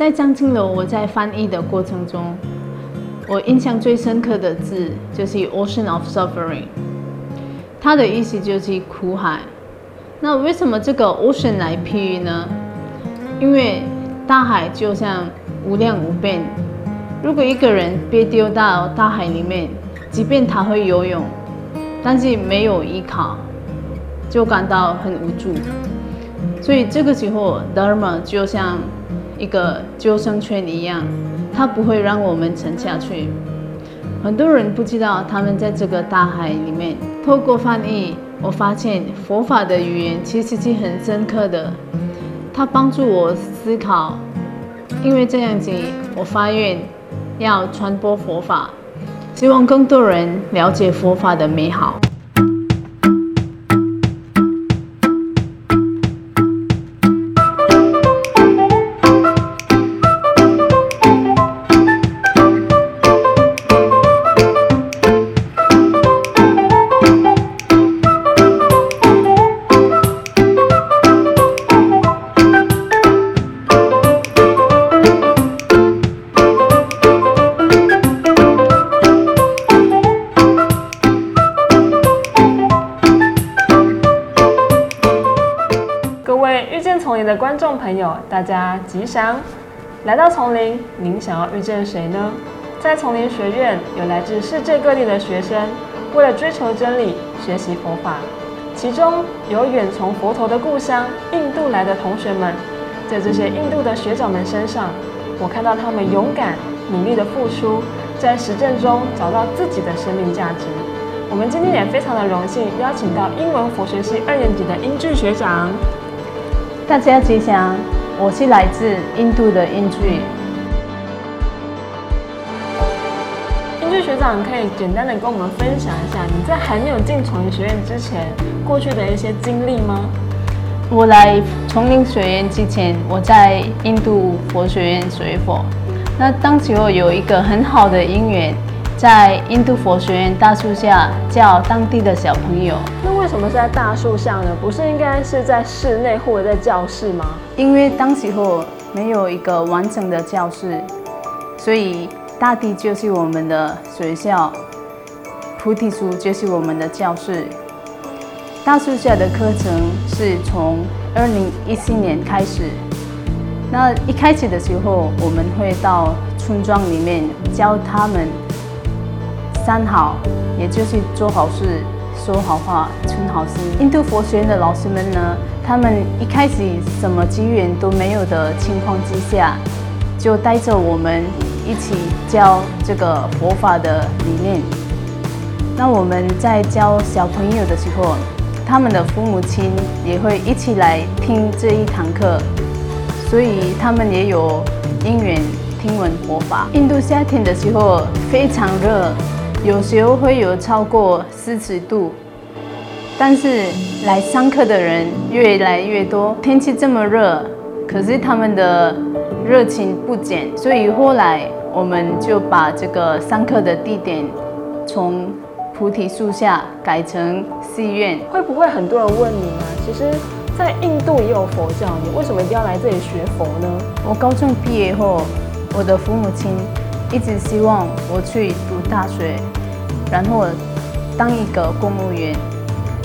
在张青楼，我在翻译的过程中，我印象最深刻的字就是 “ocean of suffering”，它的意思就是苦海。那为什么这个 ocean 来譬喻呢？因为大海就像无量无边，如果一个人被丢到大海里面，即便他会游泳，但是没有依靠，就感到很无助。所以这个时候，Dharma 就像一个救生圈一样，它不会让我们沉下去。很多人不知道，他们在这个大海里面，透过翻译，我发现佛法的语言其实是很深刻的，它帮助我思考。因为这样子，我发愿要传播佛法，希望更多人了解佛法的美好。朋友，大家吉祥！来到丛林，您想要遇见谁呢？在丛林学院，有来自世界各地的学生，为了追求真理，学习佛法。其中有远从佛陀的故乡印度来的同学们，在这些印度的学长们身上，我看到他们勇敢、努力的付出，在实践中找到自己的生命价值。我们今天也非常的荣幸，邀请到英文佛学系二年级的英俊学长。大家吉祥，我是来自印度的英剧。英剧学长，可以简单的跟我们分享一下你在还没有进丛林学院之前过去的一些经历吗？我来丛林学院之前，我在印度佛学院学佛。那当时我有一个很好的因缘。在印度佛学院大树下教当地的小朋友。那为什么是在大树下呢？不是应该是在室内或者在教室吗？因为当时候没有一个完整的教室，所以大地就是我们的学校，菩提树就是我们的教室。大树下的课程是从二零一四年开始。那一开始的时候，我们会到村庄里面教他们。三好，也就是做好事、说好话、存好心。印度佛学院的老师们呢，他们一开始什么机缘都没有的情况之下，就带着我们一起教这个佛法的理念。那我们在教小朋友的时候，他们的父母亲也会一起来听这一堂课，所以他们也有因缘听闻佛法。印度夏天的时候非常热。有时候会有超过四十度，但是来上课的人越来越多。天气这么热，可是他们的热情不减，所以后来我们就把这个上课的地点从菩提树下改成寺院。会不会很多人问你啊？其实，在印度也有佛教，你为什么一定要来这里学佛呢？我高中毕业后，我的父母亲。一直希望我去读大学，然后当一个公务员，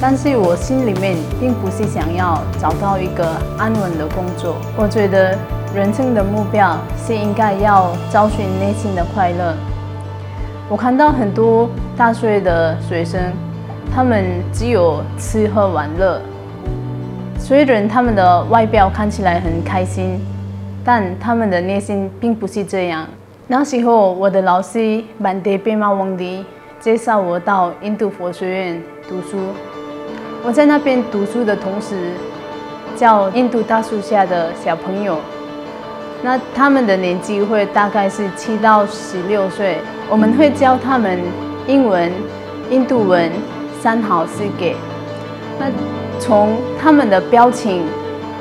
但是我心里面并不是想要找到一个安稳的工作。我觉得人生的目标是应该要找寻内心的快乐。我看到很多大学的学生，他们只有吃喝玩乐，虽然他们的外表看起来很开心，但他们的内心并不是这样。那时候，我的老师曼迪贝玛王迪介绍我到印度佛学院读书。我在那边读书的同时，教印度大树下的小朋友。那他们的年纪会大概是七到十六岁。我们会教他们英文、印度文、三好四给。那从他们的表情，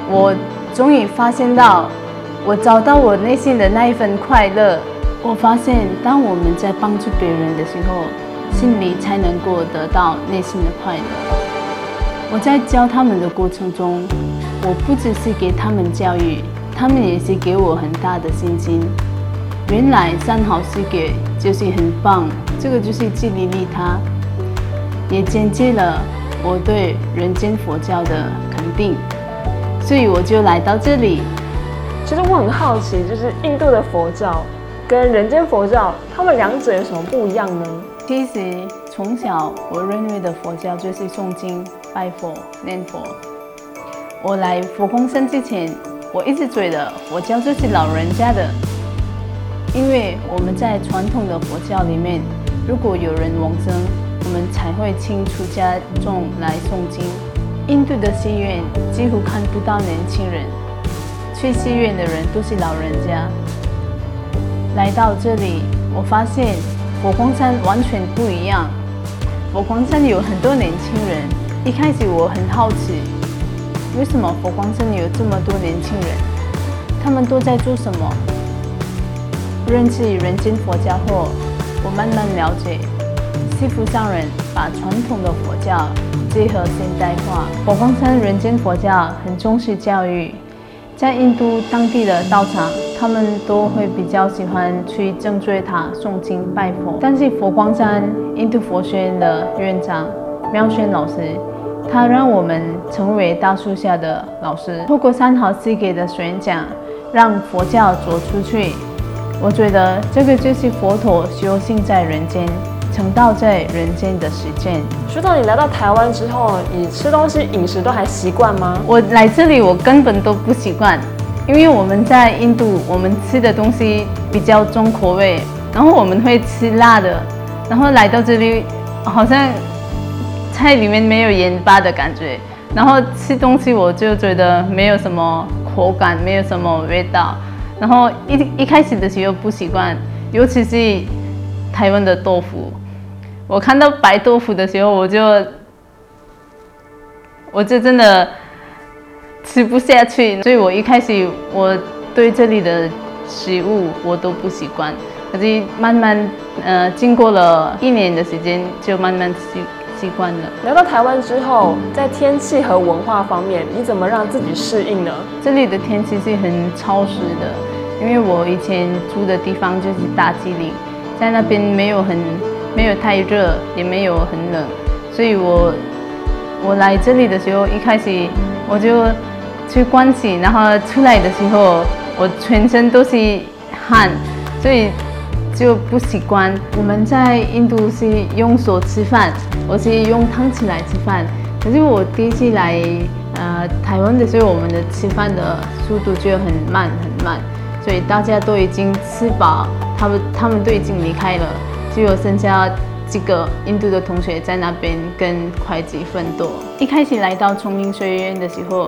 我终于发现到，我找到我内心的那一份快乐。我发现，当我们在帮助别人的时候，心里才能够得到内心的快乐。我在教他们的过程中，我不只是给他们教育，他们也是给我很大的信心。原来三好世界就是很棒，这个就是自利利他，也间接了我对人间佛教的肯定，所以我就来到这里。其实我很好奇，就是印度的佛教跟人间佛教，他们两者有什么不一样呢？其实从小我认为的佛教就是诵经、拜佛、念佛。我来佛光山之前，我一直觉得佛教就是老人家的。因为我们在传统的佛教里面，如果有人往生，我们才会请出家众来诵经。印度的寺院几乎看不到年轻人，去寺院的人都是老人家。来到这里，我发现佛光山完全不一样。佛光山有很多年轻人，一开始我很好奇，为什么佛光山有这么多年轻人？他们都在做什么？认识人间佛教后，我慢慢了解，西服上人把传统的佛教结合现代化。佛光山人间佛教很重视教育，在印度当地的道场，他们都会比较喜欢去正觉塔诵经拜佛。但是佛光山印度佛学院的院长妙轩老师，他让我们成为大树下的老师，透过三好四给的宣讲，让佛教走出去。我觉得这个就是佛陀修行在人间、成道在人间的实践。说到你来到台湾之后，你吃东西饮食都还习惯吗？我来这里我根本都不习惯，因为我们在印度，我们吃的东西比较重口味，然后我们会吃辣的，然后来到这里好像菜里面没有盐巴的感觉，然后吃东西我就觉得没有什么口感，没有什么味道。然后一一开始的时候不习惯，尤其是台湾的豆腐。我看到白豆腐的时候，我就我就真的吃不下去。所以我一开始我对这里的食物我都不习惯，可是慢慢呃经过了一年的时间，就慢慢习习惯了。来到台湾之后，在天气和文化方面，你怎么让自己适应呢？这里的天气是很潮湿的，因为我以前住的地方就是大吉岭，在那边没有很没有太热，也没有很冷，所以我我来这里的时候，一开始我就去关起，然后出来的时候，我全身都是汗，所以就不习惯。我们在印度是用手吃饭，我是用汤匙来吃饭。可是我第一次来呃台湾的时候，我们的吃饭的速度就很慢很慢，所以大家都已经吃饱，他们他们都已经离开了，只有剩下几个印度的同学在那边跟会计奋斗。一开始来到崇明学院的时候，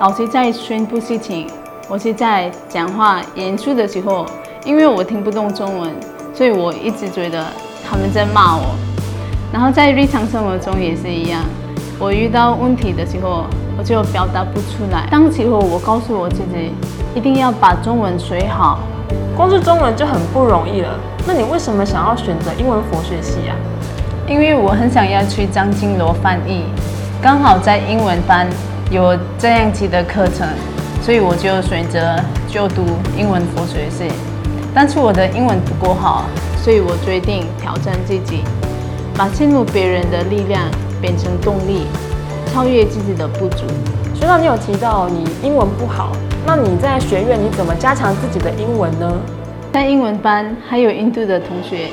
老师在宣布事情，我是在讲话演出的时候，因为我听不懂中文，所以我一直觉得他们在骂我。然后在日常生活中也是一样，我遇到问题的时候，我就表达不出来。当时候我告诉我自己，一定要把中文学好。光是中文就很不容易了，那你为什么想要选择英文佛学系啊？因为我很想要去张金罗翻译，刚好在英文班有这样子的课程，所以我就选择就读英文佛学系。但是我的英文不够好，所以我决定挑战自己，把羡慕别人的力量变成动力，超越自己的不足。学长，你有提到你英文不好，那你在学院你怎么加强自己的英文呢？在英文班还有印度的同学，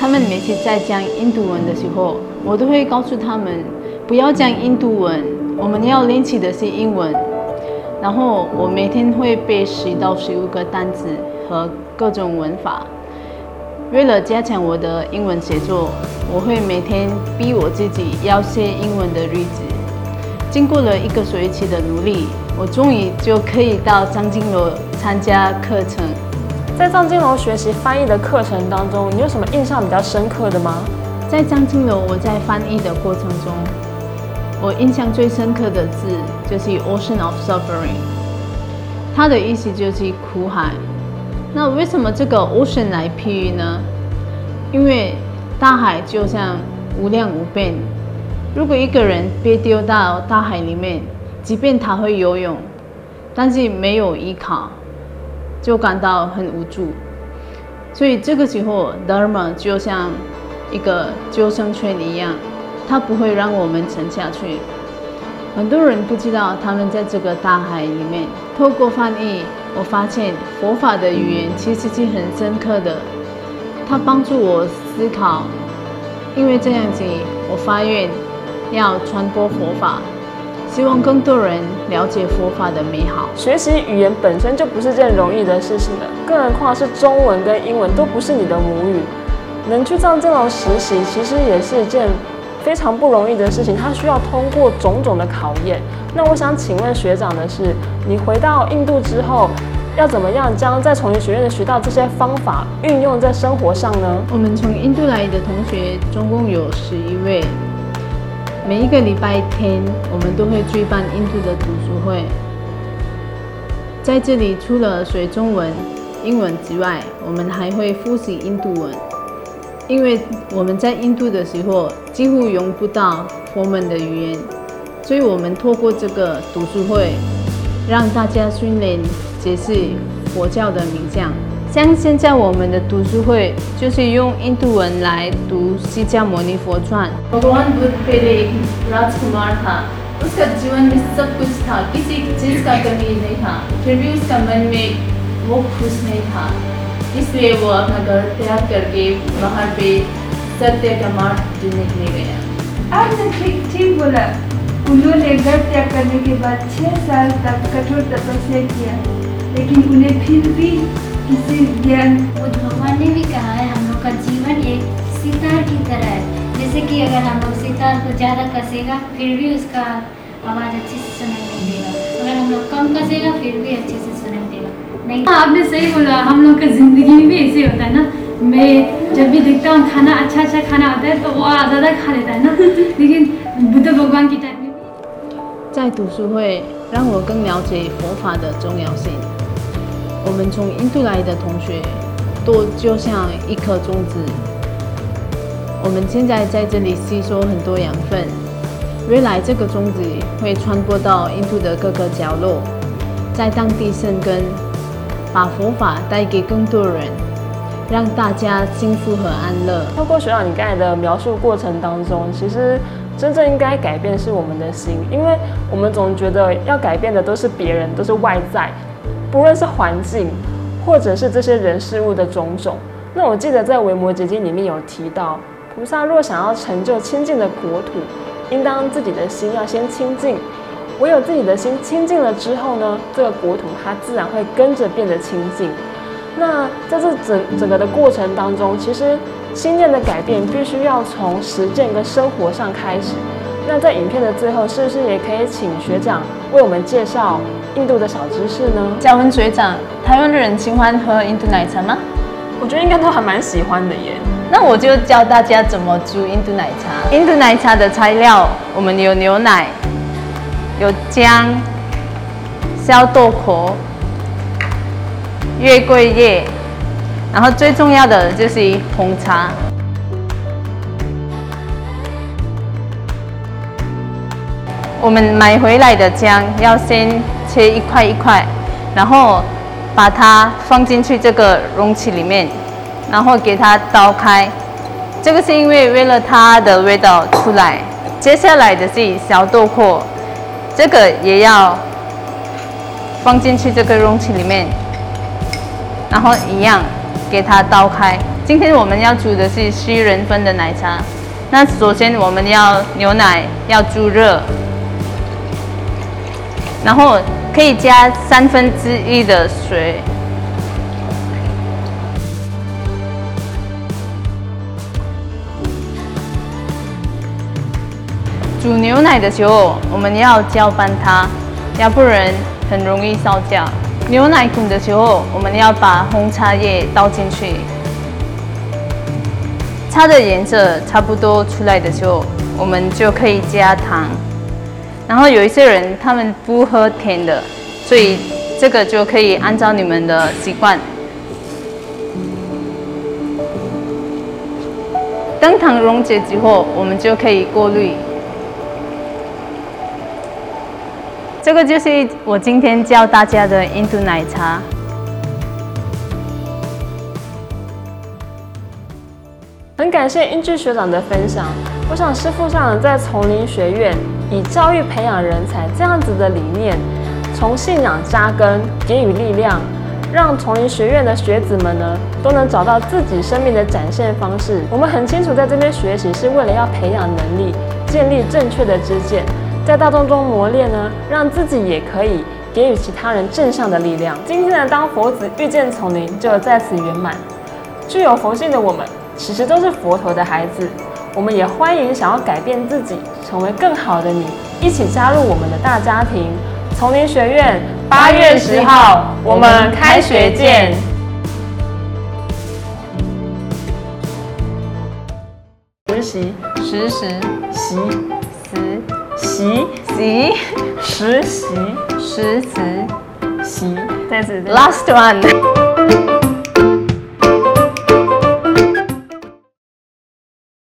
他们每次在讲印度文的时候，我都会告诉他们不要讲印度文，我们要练习的是英文。然后我每天会背十到十五个单词和各种文法。为了加强我的英文写作，我会每天逼我自己要写英文的日子。经过了一个学期的努力，我终于就可以到张金楼参加课程。在藏经楼学习翻译的课程当中，你有什么印象比较深刻的吗？在张金楼，我在翻译的过程中，我印象最深刻的字就是 “ocean of suffering”，它的意思就是苦海。那为什么这个 ocean 来譬喻呢？因为大海就像无量无边，如果一个人被丢到大海里面，即便他会游泳，但是没有依靠，就感到很无助。所以这个时候，Dharma 就像一个救生圈一样，它不会让我们沉下去。很多人不知道，他们在这个大海里面，透过翻译，我发现佛法的语言其实是很深刻的，它帮助我思考。因为这样子，我发愿要传播佛法，希望更多人了解佛法的美好。学习语言本身就不是件容易的事情了，更何况是中文跟英文都不是你的母语，能去上这种实习，其实也是一件。非常不容易的事情，它需要通过种种的考验。那我想请问学长的是，你回到印度之后，要怎么样将在丛林学院的学到这些方法运用在生活上呢？我们从印度来的同学总共有十一位，每一个礼拜天我们都会举办印度的读书会。在这里，除了学中文、英文之外，我们还会复习印度文。因为我们在印度的时候几乎用不到佛门的语言，所以我们透过这个读书会，让大家训练解释佛教的名相。像现在我们的读书会就是用印度文来读《释迦牟尼佛传》。भगवान बुद्ध पहले एक राजकुमार था, उसका जीवन में सब कुछ था, किसी चीज का कमी नहीं था, फिर भी उसका मन में वो खुश नहीं था। इसलिए वो अपना घर त्याग करके बाहर पे सत्य का मार्ग जीने के लिए गया आपने ठीक ठीक बोला उन्होंने घर त्याग करने के बाद छह साल तक कठोर तपस्या किया लेकिन उन्हें फिर भी किसी ज्ञान बुद्ध भगवान ने भी कहा है हम लोग का जीवन एक सितार की तरह है जैसे कि अगर हम लोग सितार को ज़्यादा कसेगा फिर भी उसका आवाज़ अच्छे से सुनाई नहीं देगा अगर हम लोग कम कसेगा फिर भी अच्छे से नहीं हाँ आपने सही बोला हम लोग का ज़िंदगी में भी ऐसे होता है ना मैं जब भी देखता हूँ खाना अच्छा अच्छा खाना आता है तो वो ज़्यादा खा लेता है ना लेकिन बुद्ध भगवान की टाइम 在读书会让我更了解佛法的重要性。 我们从印度来的同学都就像一颗种子，我们现在在这里吸收很多养分，未来这个种子会传播到印度的各个角落，在当地生根。把佛法带给更多人，让大家幸福和安乐。透过学长你刚才的描述过程当中，其实真正应该改变是我们的心，因为我们总觉得要改变的都是别人，都是外在，不论是环境，或者是这些人事物的种种。那我记得在《维摩诘经》里面有提到，菩萨若想要成就清净的国土，应当自己的心要先清净。唯有自己的心清净了之后呢，这个国土它自然会跟着变得清净。那在这整整个的过程当中，其实心念的改变必须要从实践跟生活上开始。那在影片的最后，是不是也可以请学长为我们介绍印度的小知识呢？嘉文学长，台湾的人喜欢喝印度奶茶吗？我觉得应该都还蛮喜欢的耶。那我就教大家怎么煮印度奶茶。印度奶茶的材料，我们有牛奶。有姜、小豆蔻、月桂叶，然后最重要的就是红茶。我们买回来的姜要先切一块一块，然后把它放进去这个容器里面，然后给它倒开。这个是因为为了它的味道出来。接下来的是小豆蔻。这个也要放进去这个容器里面，然后一样给它倒开。今天我们要煮的是西人份的奶茶。那首先我们要牛奶要煮热，然后可以加三分之一的水。煮牛奶的时候，我们要搅拌它，要不然很容易烧焦。牛奶滚的时候，我们要把红茶叶倒进去。茶的颜色差不多出来的时候，我们就可以加糖。然后有一些人他们不喝甜的，所以这个就可以按照你们的习惯。当糖溶解之后，我们就可以过滤。这个就是我今天教大家的印度奶茶。感谢英俊学长的分享。我想师傅上在丛林学院以教育培养人才这样子的理念，从信仰扎根，给予力量，让丛林学院的学子们呢都能找到自己生命的展现方式。我们很清楚，在这边学习是为了要培养能力，建立正确的知见，在大众中磨练呢，让自己也可以给予其他人正向的力量。今天的当佛子遇见丛林就在此圆满。具有佛性的我们。其实都是佛陀的孩子，我们也欢迎想要改变自己，成为更好的你，一起加入我们的大家庭。丛林学院八月十号，我们开学见。实习实时习实习习实习实时习，再次 Last one。